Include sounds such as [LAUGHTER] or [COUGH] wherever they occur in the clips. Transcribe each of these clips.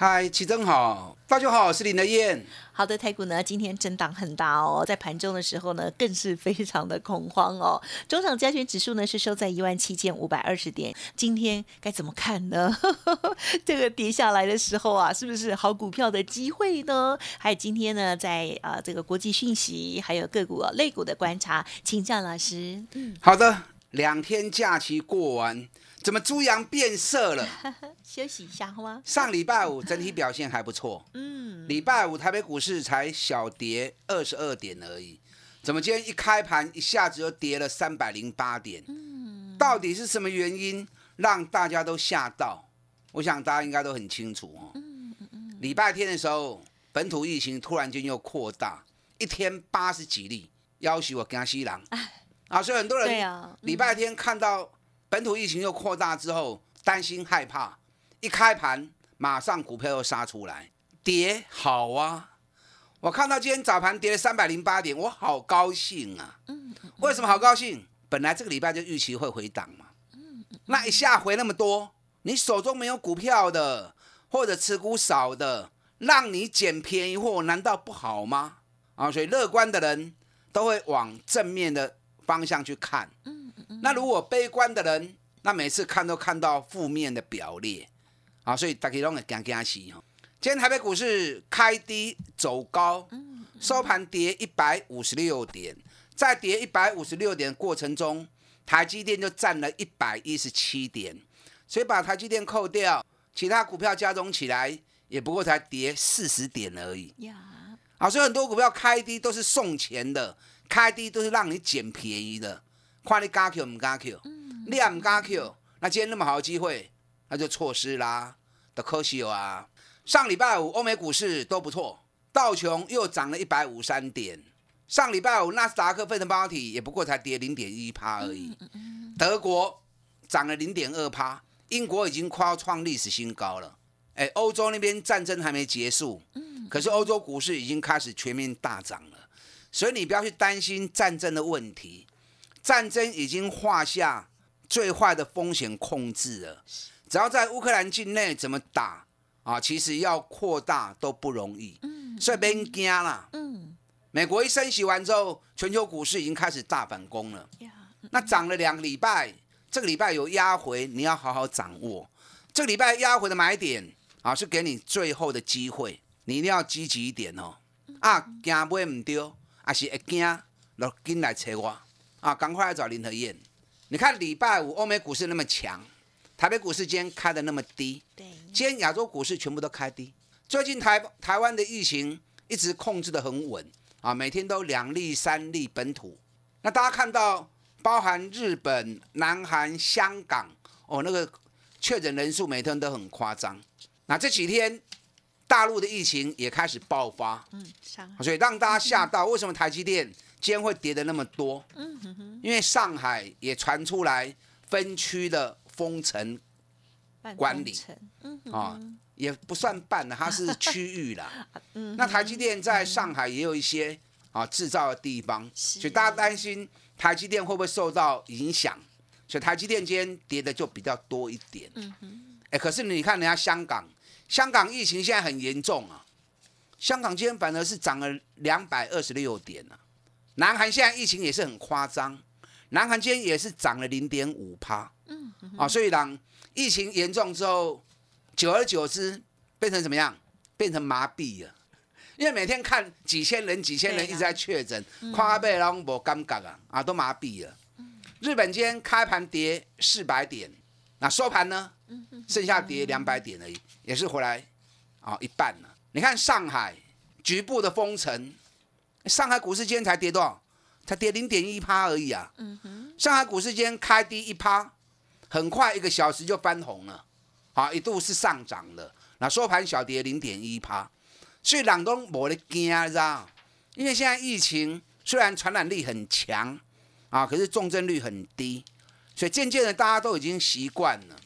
嗨，齐真好，大家好，我是林德燕。好的，台股呢今天震荡很大哦，在盘中的时候呢更是非常的恐慌哦。中场加权指数呢是收在一万七千五百二十点，今天该怎么看呢？[LAUGHS] 这个跌下来的时候啊，是不是好股票的机会呢？还有今天呢，在啊这个国际讯息，还有个股、类股的观察，请教老师。嗯，好的，两天假期过完。怎么猪羊变色了？[LAUGHS] 休息一下好吗？上礼拜五整体表现还不错。嗯，礼拜五台北股市才小跌二十二点而已。怎么今天一开盘一下子就跌了三百零八点？嗯，到底是什么原因让大家都吓到？我想大家应该都很清楚哦。嗯嗯嗯。礼拜天的时候，本土疫情突然间又扩大，一天八十几例，要求我跟西郎。啊，所以很多人礼拜天看到。本土疫情又扩大之后，担心害怕，一开盘马上股票又杀出来，跌好啊！我看到今天早盘跌了三百零八点，我好高兴啊！嗯，为什么好高兴？本来这个礼拜就预期会回档嘛。嗯，那一下回那么多，你手中没有股票的，或者持股少的，让你捡便宜货，难道不好吗？啊，所以乐观的人都会往正面的方向去看。那如果悲观的人，那每次看都看到负面的表列，啊，所以大家拢会惊惊死哈。今天台北股市开低走高，收盘跌一百五十六点，在跌一百五十六点过程中，台积电就占了一百一十七点，所以把台积电扣掉，其他股票加总起来，也不过才跌四十点而已。呀，啊，所以很多股票开低都是送钱的，开低都是让你捡便宜的。看你加 Q 唔加 Q，你也唔加 Q，那今天那么好的机会，那就错失啦，的可惜啊！上礼拜五欧美股市都不错，道琼又涨了一百五三点。上礼拜五纳斯达克费城半导体也不过才跌零点一趴而已。德国涨了零点二趴，英国已经快要创历史新高了。哎，欧洲那边战争还没结束，可是欧洲股市已经开始全面大涨了。所以你不要去担心战争的问题。战争已经画下最坏的风险控制了，只要在乌克兰境内怎么打啊，其实要扩大都不容易，嗯所以别惊啦。嗯，美国一升息完之后，全球股市已经开始大反攻了。那涨了两个礼拜，这个礼拜有压回，你要好好掌握。这个礼拜压回的买点啊，是给你最后的机会，你一定要积极一点哦。啊，惊买唔丢，还是会惊，就紧来找我。啊，赶快来找林和燕。你看礼拜五欧美股市那么强，台北股市今天开的那么低。对，今天亚洲股市全部都开低。最近台台湾的疫情一直控制的很稳啊，每天都两例三例本土。那大家看到，包含日本、南韩、香港哦，那个确诊人数每天都很夸张。那这几天大陆的疫情也开始爆发，嗯，所以让大家吓到。为什么台积电？今天会跌的那么多，嗯哼哼，因为上海也传出来分区的封城管理，嗯啊，也不算办了，它是区域啦。[LAUGHS] 嗯，那台积电在上海也有一些啊制造的地方，所以大家担心台积电会不会受到影响，所以台积电今天跌的就比较多一点。嗯哼，哎，可是你看人家香港，香港疫情现在很严重啊，香港今天反而是涨了两百二十六点啊。南韩现在疫情也是很夸张，南韩今天也是涨了零点五趴，嗯，啊，所以当疫情严重之后，久而久之变成怎么样？变成麻痹了，因为每天看几千人、几千人一直在确诊，夸贝然后无尴尬啊，啊，都麻痹了。日本今天开盘跌四百点，那收盘呢？剩下跌两百点而已，也是回来啊一半了。你看上海局部的封城。上海股市今天才跌多少？才跌零点一趴而已啊！上海股市今天开低一趴，很快一个小时就翻红了。好一度是上涨的，那收盘小跌零点一趴，所以朗东没得惊，知道？因为现在疫情虽然传染力很强啊，可是重症率很低，所以渐渐的大家都已经习惯了。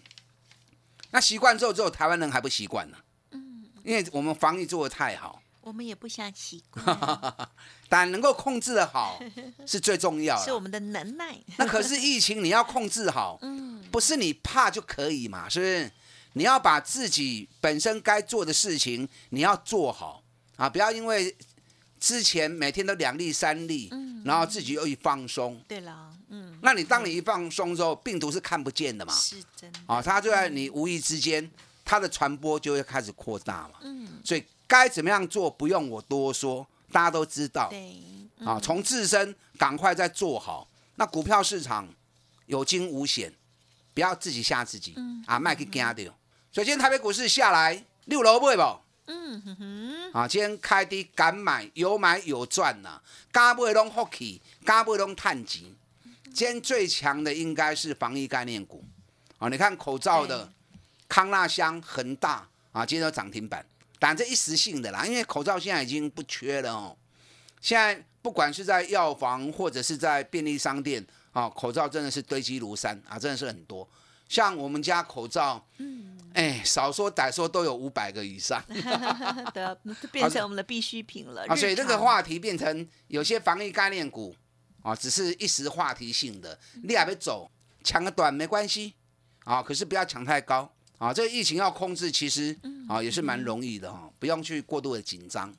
那习惯之后，只有台湾人还不习惯呢。嗯，因为我们防疫做的太好，我们也不想习惯，[LAUGHS] 但能够控制的好 [LAUGHS] 是最重要的，是我们的能耐。[LAUGHS] 那可是疫情你要控制好，嗯，不是你怕就可以嘛，是不是？你要把自己本身该做的事情你要做好啊，不要因为之前每天都两例三例，嗯，然后自己又一放松，对了，嗯，那你当你一放松之后，病毒是看不见的嘛，是真的，啊，它就在你无意之间，它的传播就会开始扩大嘛，嗯，所以该怎么样做不用我多说，大家都知道，对，啊，从自身赶快再做好，那股票市场有惊无险，不要自己吓自己，啊，卖去惊掉。所以今天台北股市下来六楼买不？嗯哼哼。啊，今天开低敢买，有买有赚呐，敢买拢福气，敢买拢探钱。今天最强的应该是防疫概念股。啊，你看口罩的康纳香、恒大啊，今天都涨停板。但这一时性的啦，因为口罩现在已经不缺了哦。现在不管是在药房或者是在便利商店啊，口罩真的是堆积如山啊，真的是很多。像我们家口罩，嗯，哎，少说歹说都有五百个以上，[LAUGHS] 对，[LAUGHS] 变成我们的必需品了。啊，所以这个话题变成有些防疫概念股啊，只是一时话题性的，你还没走，抢个短没关系啊，可是不要抢太高啊。这个疫情要控制，其实啊也是蛮容易的哈，不用去过度的紧张。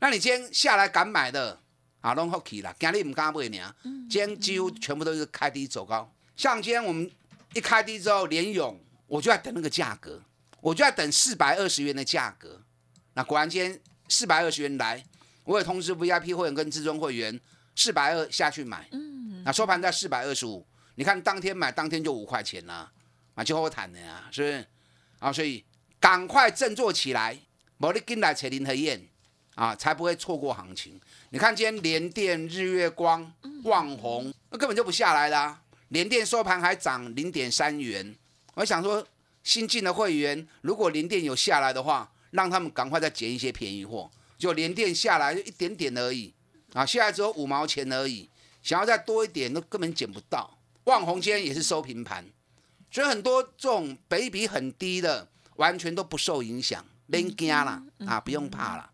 那你今天下来敢买的啊，拢好起啦，今日唔敢买呢，今天几乎全部都是开低走高，像今天我们。一开低之后，连勇我就在等那个价格，我就在等四百二十元的价格。那果然今天四百二十元来，我也通知 VIP 会员跟至尊会员四百二下去买。嗯，那收盘在四百二十五，你看当天买当天就五块钱啦，买就好谈的呀，是不是？啊，所以赶快振作起来，无你跟来扯林和燕啊，才不会错过行情。你看今天联电、日月光、旺宏，那根本就不下来啦。联电收盘还涨零点三元，我想说新进的会员，如果联电有下来的话，让他们赶快再捡一些便宜货。就联电下来就一点点而已，啊，下来只有五毛钱而已，想要再多一点都根本捡不到。万红今天也是收平盘，所以很多这种北比很低的，完全都不受影响，连惊啦啊，不用怕了。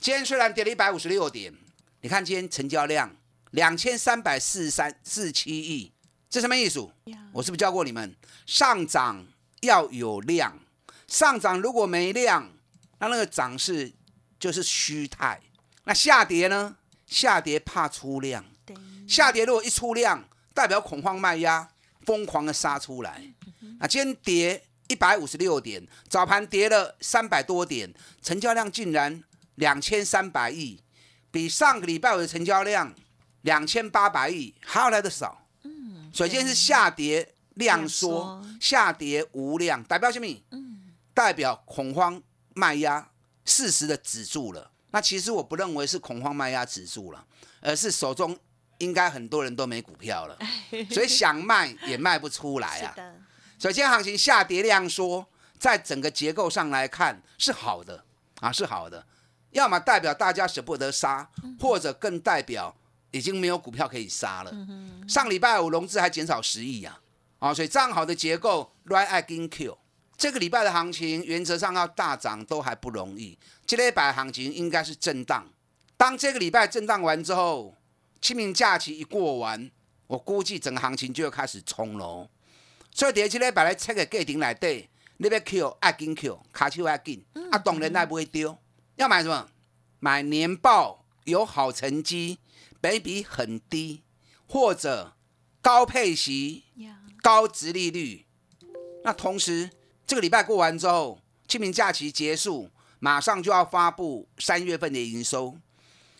今天虽然跌了一百五十六点，你看今天成交量两千三百四十三四七亿。这什么意思？我是不是教过你们？上涨要有量，上涨如果没量，那那个涨势就是虚态。那下跌呢？下跌怕出量。下跌如果一出量，代表恐慌卖压，疯狂的杀出来。那今天跌一百五十六点，早盘跌了三百多点，成交量竟然两千三百亿，比上个礼拜五的成交量两千八百亿还要来的少。首先是下跌量缩，下跌无量，代表什么？嗯，代表恐慌卖压适时的止住了。那其实我不认为是恐慌卖压止住了，而是手中应该很多人都没股票了，所以想卖也卖不出来啊。首先行情下跌量缩，在整个结构上来看是好的啊，是好的。要么代表大家舍不得杀，或者更代表。已经没有股票可以杀了。上礼拜五融资还减少十亿啊，啊，所以这样好的结构，right can kill。这个礼拜的行情原则上要大涨都还不容易。这礼拜行情应该是震荡。当这个礼拜震荡完之后，清明假期一过完，我估计整个行情就要开始冲了。所以第二礼拜来测个价顶来对，你要 kill 爱紧 kill，卡手爱紧，啊，当然那不会丢。要买什么？买年报有好成绩。倍比很低，或者高配息、高值利率。那同时，这个礼拜过完之后，清明假期结束，马上就要发布三月份的营收。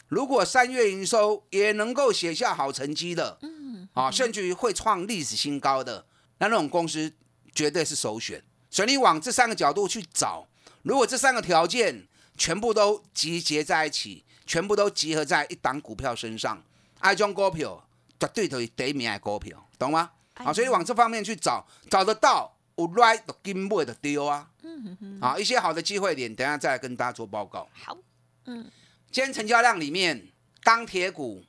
如果三月营收也能够写下好成绩的，嗯，啊，甚至于会创历史新高的，那那种公司绝对是首选。所以你往这三个角度去找，如果这三个条件全部都集结在一起。全部都集合在一档股票身上，爱中股票绝对都是第一名的股票，懂吗？好，所以往这方面去找，找得到有 right 的金买的丢啊。嗯哼啊，一些好的机会点，等下再来跟大家做报告。好，嗯，今天成交量里面，钢铁股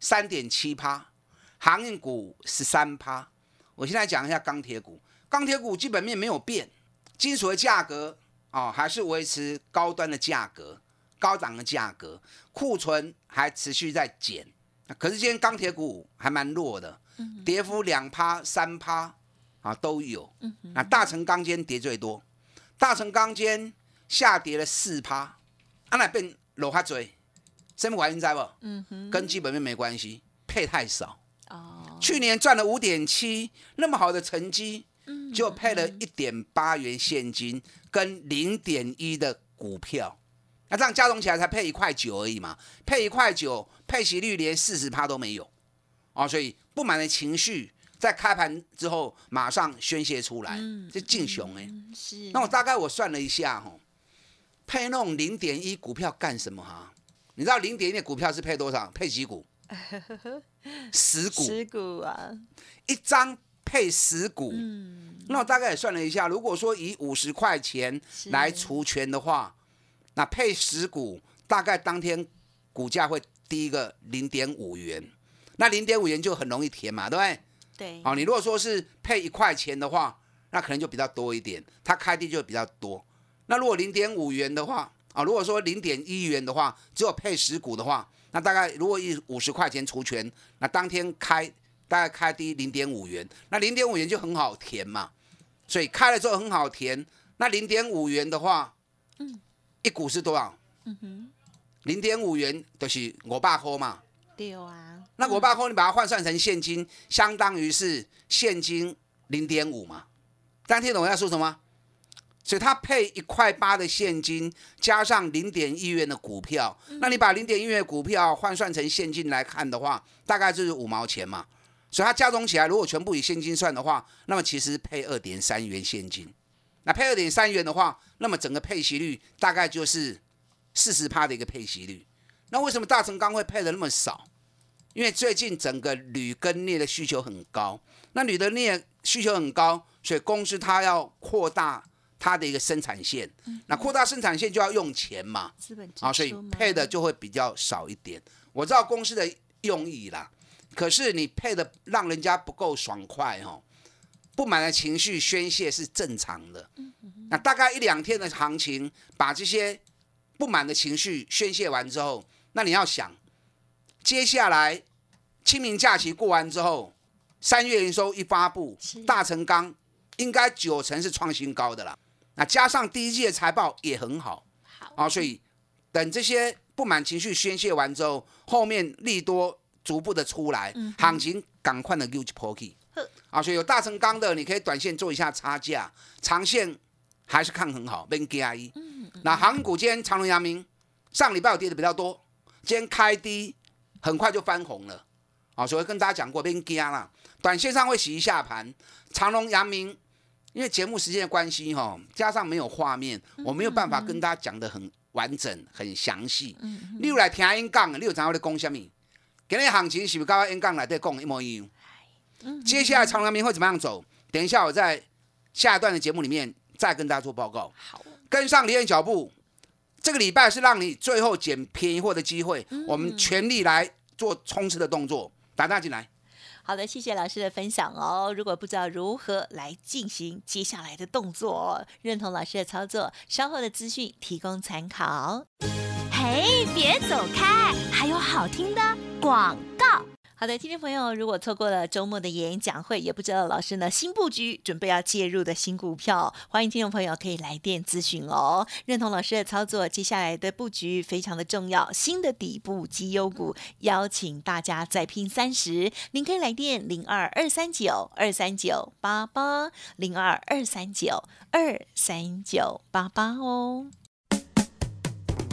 三点七趴，航运股十三趴。我现在讲一下钢铁股，钢铁股基本面没有变，金属的价格哦还是维持高端的价格，高涨的价格，库存还持续在减。可是今天钢铁股还蛮弱的，跌幅两趴、三趴啊都有。那大成钢尖跌最多，大成钢尖下跌了四趴，啊那变落下嘴，什么原因知不？嗯哼，跟基本面没关系，配太少。哦，去年赚了五点七，那么好的成绩，就配了一点八元现金跟零点一的股票。那这样加总起来才配一块九而已嘛，配一块九，配息率连四十趴都没有，啊，所以不满的情绪在开盘之后马上宣泄出来，这劲雄哎，是。那我大概我算了一下哈，配那种零点一股票干什么哈？你知道零点一的股票是配多少？配几股？[LAUGHS] 十股。十股啊，一张配十股。嗯。那我大概也算了一下，如果说以五十块钱来除权的话。那配十股，大概当天股价会低一个零点五元，那零点五元就很容易填嘛，对不对？对。哦，你如果说是配一块钱的话，那可能就比较多一点，它开低就比较多。那如果零点五元的话，啊，如果说零点一元的话，只有配十股的话，那大概如果以五十块钱除权，那当天开大概开低零点五元，那零点五元就很好填嘛，所以开了之后很好填。那零点五元的话，嗯。一股是多少？嗯哼，零点五元就是五百块嘛。对啊。那五百块你把它换算成现金，相当于是现金零点五嘛。大家听懂我要说什么？所以它配一块八的现金，加上零点一元的股票。那你把零点一元的股票换算成现金来看的话，大概就是五毛钱嘛。所以它加总起来，如果全部以现金算的话，那么其实配二点三元现金。那配二点三元的话，那么整个配息率大概就是四十趴的一个配息率。那为什么大成钢会配的那么少？因为最近整个铝跟镍的需求很高，那铝的镍需求很高，所以公司它要扩大它的一个生产线。那扩大生产线就要用钱嘛，啊，所以配的就会比较少一点。我知道公司的用意啦，可是你配的让人家不够爽快哦。不满的情绪宣泄是正常的，那大概一两天的行情，把这些不满的情绪宣泄完之后，那你要想，接下来清明假期过完之后，三月营收一发布，大成钢应该九成是创新高的啦。那加上第一季的财报也很好，好。啊，所以等这些不满情绪宣泄完之后，后面利多逐步的出来，行情赶快的溜起破去。啊，所以有大成钢的，你可以短线做一下差价，长线还是看很好。Ben G I E，那航股今天长隆、阳明上礼拜有跌的比较多，今天开低，很快就翻红了。啊，所以跟大家讲过 Ben G I 啦，短线上会洗一下盘。长隆、阳明，因为节目时间的关系哈，加上没有画面，我没有办法跟大家讲的很完整、很详细。例如来听 N 杠，你有知道我在讲什么？今日行情是不是跟 N 杠来在讲一模一样？接下来长阳明会怎么样走？等一下我在下一段的节目里面再跟大家做报告。好，跟上李燕脚步，这个礼拜是让你最后捡便宜货的机会，我们全力来做冲刺的动作，打大进来。好的，谢谢老师的分享哦。如果不知道如何来进行接下来的动作，认同老师的操作，稍后的资讯提供参考。嘿，别走开，还有好听的广告。好的，听众朋友，如果错过了周末的演讲会，也不知道老师呢新布局准备要介入的新股票，欢迎听众朋友可以来电咨询哦。认同老师的操作，接下来的布局非常的重要，新的底部绩优股，邀请大家再拼三十。您可以来电零二二三九二三九八八零二二三九二三九八八哦。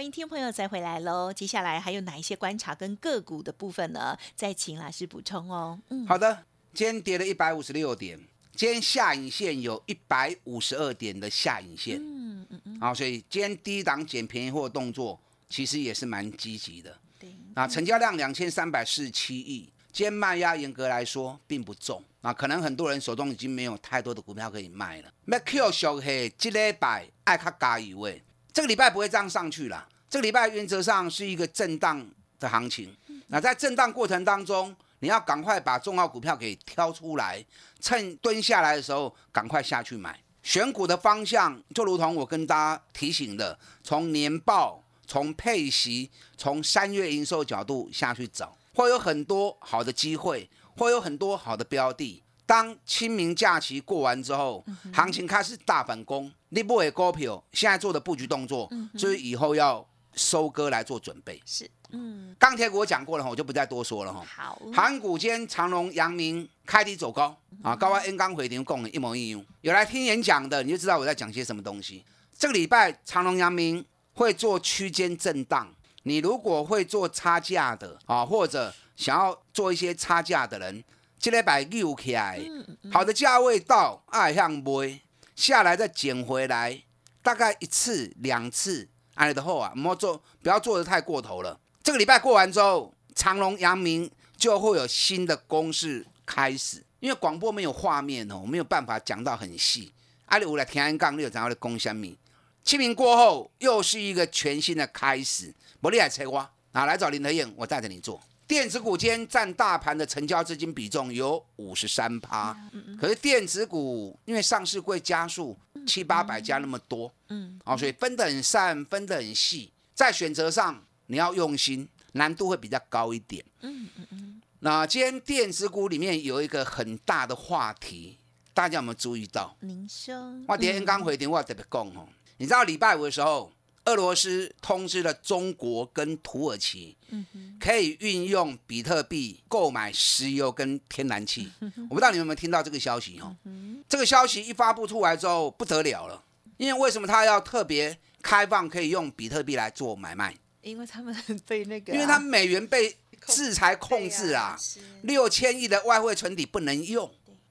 好，欢迎听众朋友再回来喽。接下来还有哪一些观察跟个股的部分呢？再请老师补充哦。嗯，好的，今天跌了一百五十六点。今天下影线有一百五十二点的下影线，嗯嗯嗯，好，所以今天低档捡便宜货动作其实也是蛮积极的。对，啊，成交量两千三百四十七亿，今天卖压严格来说并不重啊，可能很多人手中已经没有太多的股票可以卖了。那 Q 小黑这礼拜爱卡加一位，这个礼拜不会这样上去了，这个礼拜原则上是一个震荡的行情。那在震荡过程当中。你要赶快把重要股票给挑出来，趁蹲下来的时候赶快下去买。选股的方向就如同我跟大家提醒的，从年报、从配息、从三月营收角度下去找，会有很多好的机会，会有很多好的标的。当清明假期过完之后，行情开始大反攻，你不会股票现在做的布局动作，就是以后要收割来做准备。是。嗯，钢铁股我讲过了哈，我就不再多说了哈。好，韩股间长隆、阳明开低走高啊，高安 N 钢回停共一模一样。有来听演讲的，你就知道我在讲些什么东西。这个礼拜长隆、阳明会做区间震荡，你如果会做差价的啊，或者想要做一些差价的人，这礼拜溜起来，好的价位到爱向买下来再捡回来，大概一次两次，哎的后啊，莫做不要做的太过头了。这个礼拜过完之后，长隆、阳明就会有新的公式开始。因为广播没有画面哦，没有办法讲到很细。阿里五来天安杠六，然后的攻香米。清明过后，又是一个全新的开始。伯利海菜花，哪来找林德燕？我带着你做。电子股间占大盘的成交资金比重有五十三趴。可是电子股因为上市会加速七八百家那么多，嗯，哦，所以分得很散，分得很细，在选择上。你要用心，难度会比较高一点。嗯嗯嗯。那今天电子股里面有一个很大的话题，大家有没有注意到？您说。我今天刚回电话特别讲哦，你知道礼拜五的时候，俄罗斯通知了中国跟土耳其，可以运用比特币购买石油跟天然气。我不知道你们有没有听到这个消息哦？这个消息一发布出来之后不得了了，因为为什么他要特别开放可以用比特币来做买卖？因为他们被那个，因为他们美元被制裁控制啊，六千亿的外汇存底不能用，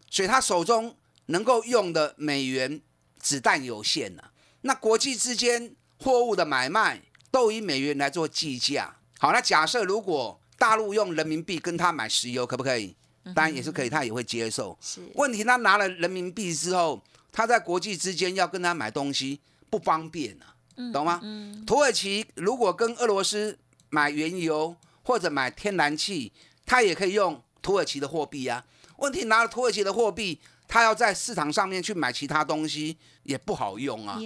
所以他手中能够用的美元子弹有限了。那国际之间货物的买卖都以美元来做计价。好，那假设如果大陆用人民币跟他买石油，可不可以？当然也是可以，他也会接受。问题他拿了人民币之后，他在国际之间要跟他买东西不方便啊。懂吗？土耳其如果跟俄罗斯买原油或者买天然气，他也可以用土耳其的货币啊。问题拿了土耳其的货币，他要在市场上面去买其他东西也不好用啊。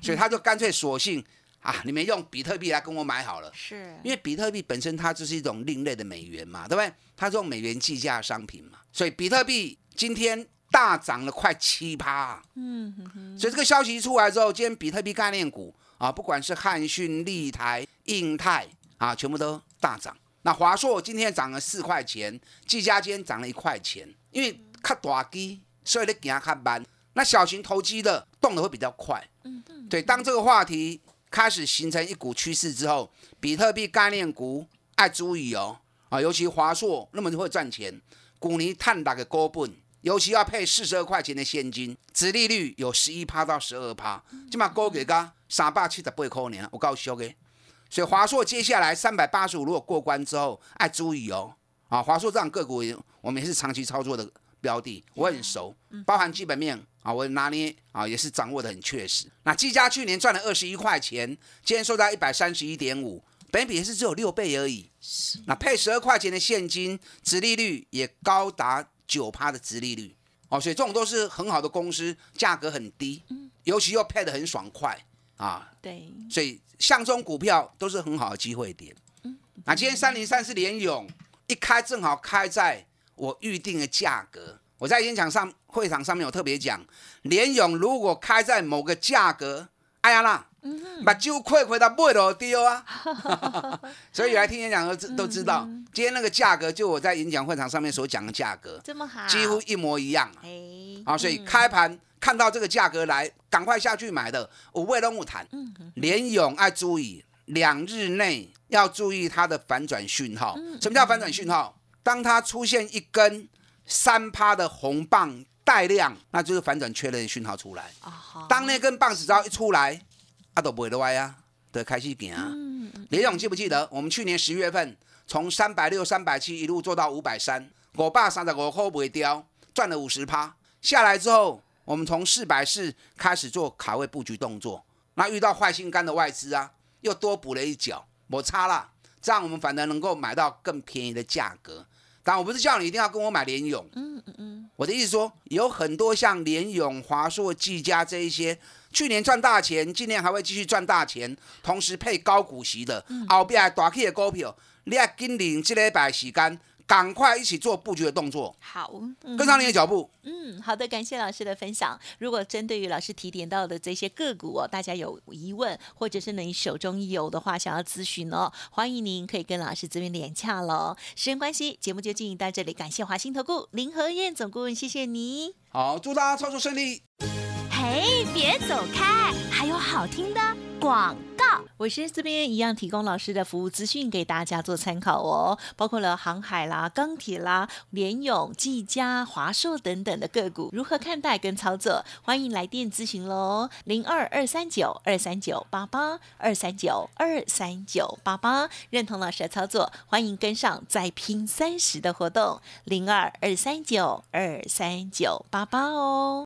所以他就干脆索性啊，你们用比特币来跟我买好了。是，因为比特币本身它就是一种另类的美元嘛，对不对？它是用美元计价商品嘛，所以比特币今天大涨了快七趴。嗯哼哼。所以这个消息一出来之后，今天比特币概念股。啊，不管是汉讯、立台、印泰啊，全部都大涨。那华硕今天涨了四块钱，技嘉今天涨了一块钱。因为卡大机，所以你给它看慢。那小型投机的动的会比较快。嗯嗯。对，当这个话题开始形成一股趋势之后，比特币概念股爱注意哦。啊，尤其华硕那么会赚钱，股尼探打个高本，尤其要配四十二块钱的现金，殖利率有十一趴到十二趴，起码高给个。三百七十八块年，我告诉你，所以华硕接下来三百八十五如果过关之后，爱注意哦。啊，华硕这样个股，我们也是长期操作的标的，我很熟，包含基本面啊，我拿捏啊也是掌握的很确实。那技嘉去年赚了二十一块钱，今天收在一百三十一点五，本比也是只有六倍而已。那配十二块钱的现金，殖利率也高达九趴的殖利率哦，所以这种都是很好的公司，价格很低，尤其又配的很爽快啊。对，所以像这种股票都是很好的机会点。那今天三零三是联勇一开正好开在我预定的价格。我在演讲上会场上面有特别讲，联勇如果开在某个价格，哎呀啦，把酒亏回到买落丢啊。[LAUGHS] 所以来听演讲都都知道，今天那个价格就我在演讲会场上面所讲的价格，这么好，几乎一模一样。哎，啊，所以开盘看到这个价格来，赶快下去买的，我为了木谈，联勇爱注意两日内。要注意它的反转讯号。什么叫反转讯号？当它出现一根三趴的红棒带量，那就是反转确认讯号出来。当那根棒子只要一出来，啊都不会歪啊，得开始行啊。连勇记不记得？我们去年十月份从三百六、三百七一路做到五百三，我爸三十五块不会掉，赚了五十趴。下来之后，我们从四百四开始做卡位布局动作。那遇到坏心肝的外资啊，又多补了一脚。摩擦了，这样我们反而能够买到更便宜的价格。但我不是叫你一定要跟我买联勇，嗯嗯嗯，我的意思说，有很多像联勇、华硕、技嘉这一些，去年赚大钱，今年还会继续赚大钱，同时配高股息的，后边大起的股票，你要跟领这礼拜时间。赶快一起做布局的动作，好，跟上你的脚步。嗯，好的，感谢老师的分享。如果针对于老师提点到的这些个股哦，大家有疑问，或者是你手中有的话想要咨询哦，欢迎您可以跟老师这边连洽喽。时间关系，节目就进行到这里，感谢华兴投顾林和燕总顾问，谢谢你。好，祝大家操作顺利。嘿，别走开，还有好听的广。我是这边一样提供老师的服务资讯给大家做参考哦，包括了航海啦、钢铁啦、联永、技嘉、华硕等等的个股，如何看待跟操作？欢迎来电咨询喽，零二二三九二三九八八二三九二三九八八，认同老师的操作，欢迎跟上再拼三十的活动，零二二三九二三九八八哦。